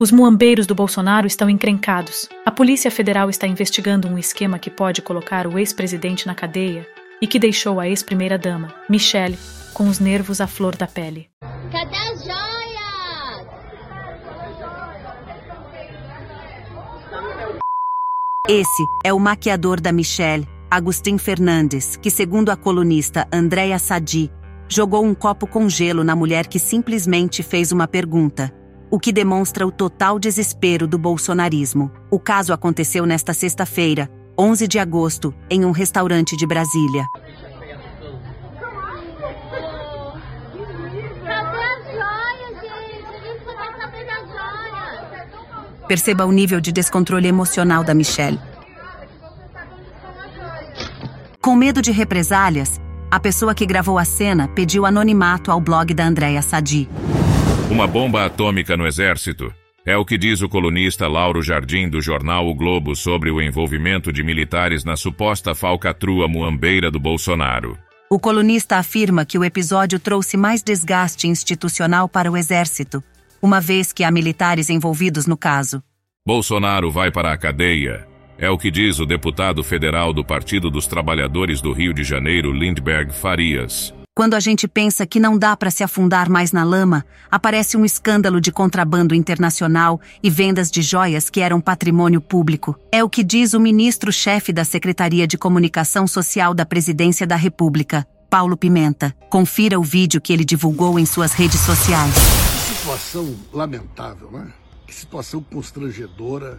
Os muambeiros do Bolsonaro estão encrencados. A Polícia Federal está investigando um esquema que pode colocar o ex-presidente na cadeia e que deixou a ex-primeira-dama, Michele, com os nervos à flor da pele. Cadê as joias? Esse é o maquiador da Michelle, Agustin Fernandes, que, segundo a colunista Andréa Sadi, jogou um copo com gelo na mulher que simplesmente fez uma pergunta o que demonstra o total desespero do bolsonarismo. O caso aconteceu nesta sexta-feira, 11 de agosto, em um restaurante de Brasília. Perceba o nível de descontrole emocional da Michelle. Com medo de represálias, a pessoa que gravou a cena pediu anonimato ao blog da Andréa Sadi. Uma bomba atômica no exército. É o que diz o colunista Lauro Jardim do jornal O Globo sobre o envolvimento de militares na suposta falcatrua muambeira do Bolsonaro. O colunista afirma que o episódio trouxe mais desgaste institucional para o exército, uma vez que há militares envolvidos no caso. Bolsonaro vai para a cadeia. É o que diz o deputado federal do Partido dos Trabalhadores do Rio de Janeiro, Lindbergh Farias. Quando a gente pensa que não dá para se afundar mais na lama, aparece um escândalo de contrabando internacional e vendas de joias que eram patrimônio público. É o que diz o ministro-chefe da Secretaria de Comunicação Social da Presidência da República, Paulo Pimenta. Confira o vídeo que ele divulgou em suas redes sociais. Que situação lamentável, né? Que situação constrangedora.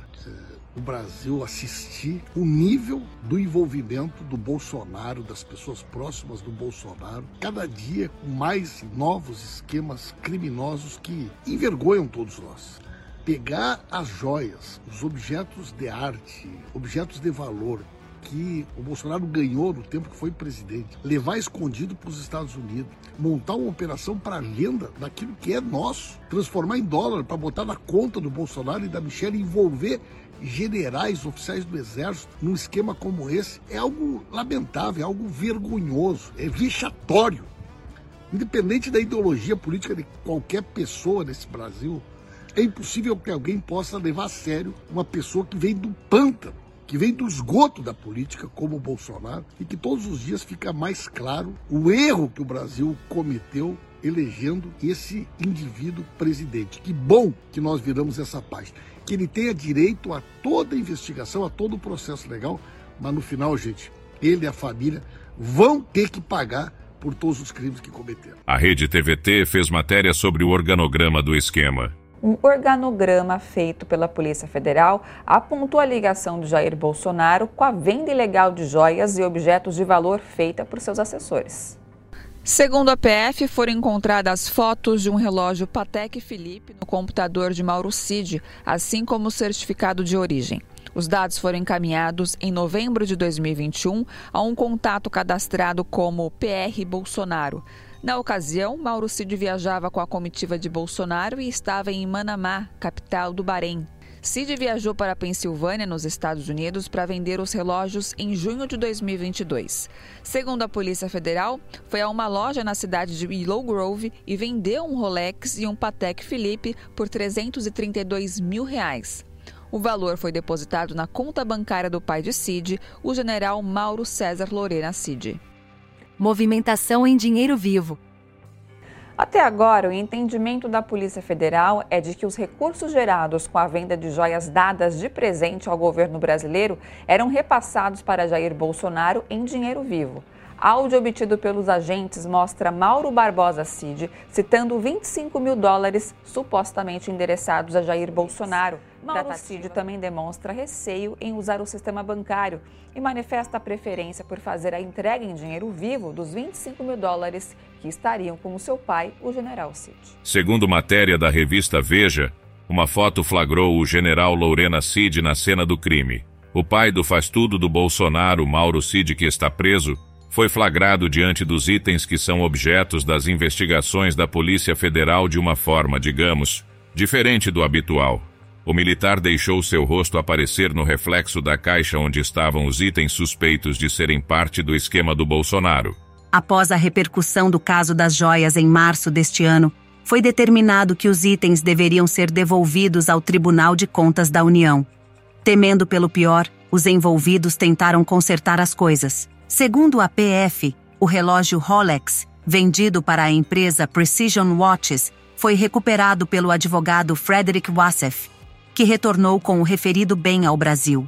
O Brasil assistir o nível do envolvimento do Bolsonaro, das pessoas próximas do Bolsonaro, cada dia com mais novos esquemas criminosos que envergonham todos nós. Pegar as joias, os objetos de arte, objetos de valor que o Bolsonaro ganhou no tempo que foi presidente, levar escondido para os Estados Unidos, montar uma operação para venda daquilo que é nosso, transformar em dólar para botar na conta do Bolsonaro e da Michelle envolver generais, oficiais do exército num esquema como esse é algo lamentável, é algo vergonhoso, é vexatório. Independente da ideologia política de qualquer pessoa nesse Brasil, é impossível que alguém possa levar a sério uma pessoa que vem do pântano, que vem do esgoto da política, como o Bolsonaro, e que todos os dias fica mais claro o erro que o Brasil cometeu elegendo esse indivíduo presidente. Que bom que nós viramos essa página. Que ele tenha direito a toda a investigação, a todo o processo legal, mas no final, gente, ele e a família vão ter que pagar por todos os crimes que cometeram. A rede TVT fez matéria sobre o organograma do esquema. Um organograma feito pela Polícia Federal apontou a ligação de Jair Bolsonaro com a venda ilegal de joias e objetos de valor feita por seus assessores. Segundo a PF, foram encontradas fotos de um relógio Patek Philippe no computador de Mauro Cid, assim como o certificado de origem. Os dados foram encaminhados em novembro de 2021 a um contato cadastrado como PR Bolsonaro. Na ocasião, Mauro Cid viajava com a comitiva de Bolsonaro e estava em Manamá, capital do Bahrein. Cid viajou para a Pensilvânia, nos Estados Unidos, para vender os relógios em junho de 2022. Segundo a Polícia Federal, foi a uma loja na cidade de Willow Grove e vendeu um Rolex e um Patek Philippe por 332 mil reais. O valor foi depositado na conta bancária do pai de Cid, o general Mauro César Lorena Cid. Movimentação em dinheiro vivo. Até agora, o entendimento da Polícia Federal é de que os recursos gerados com a venda de joias dadas de presente ao governo brasileiro eram repassados para Jair Bolsonaro em dinheiro vivo. Áudio obtido pelos agentes mostra Mauro Barbosa Cid citando 25 mil dólares supostamente endereçados a Jair Bolsonaro. Mauro Cid também demonstra receio em usar o sistema bancário e manifesta a preferência por fazer a entrega em dinheiro vivo dos 25 mil dólares que estariam com o seu pai, o general Cid. Segundo matéria da revista Veja, uma foto flagrou o general Lorena Cid na cena do crime. O pai do faz-tudo do Bolsonaro, Mauro Cid, que está preso, foi flagrado diante dos itens que são objetos das investigações da Polícia Federal de uma forma, digamos, diferente do habitual. O militar deixou seu rosto aparecer no reflexo da caixa onde estavam os itens suspeitos de serem parte do esquema do Bolsonaro. Após a repercussão do caso das joias em março deste ano, foi determinado que os itens deveriam ser devolvidos ao Tribunal de Contas da União. Temendo pelo pior, os envolvidos tentaram consertar as coisas. Segundo a PF, o relógio Rolex, vendido para a empresa Precision Watches, foi recuperado pelo advogado Frederick Wassef, que retornou com o referido bem ao Brasil.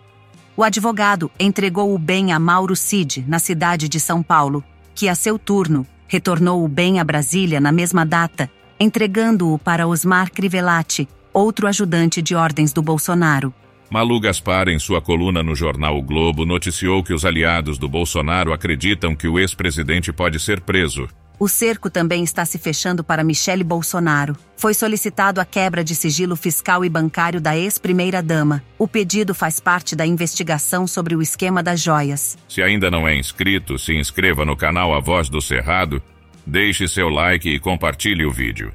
O advogado entregou o bem a Mauro Cid, na cidade de São Paulo, que, a seu turno, retornou o bem a Brasília na mesma data entregando-o para Osmar Crivellati, outro ajudante de ordens do Bolsonaro. Malu Gaspar, em sua coluna no jornal o Globo, noticiou que os aliados do Bolsonaro acreditam que o ex-presidente pode ser preso. O cerco também está se fechando para Michele Bolsonaro. Foi solicitado a quebra de sigilo fiscal e bancário da ex-primeira-dama. O pedido faz parte da investigação sobre o esquema das joias. Se ainda não é inscrito, se inscreva no canal A Voz do Cerrado Deixe seu like e compartilhe o vídeo.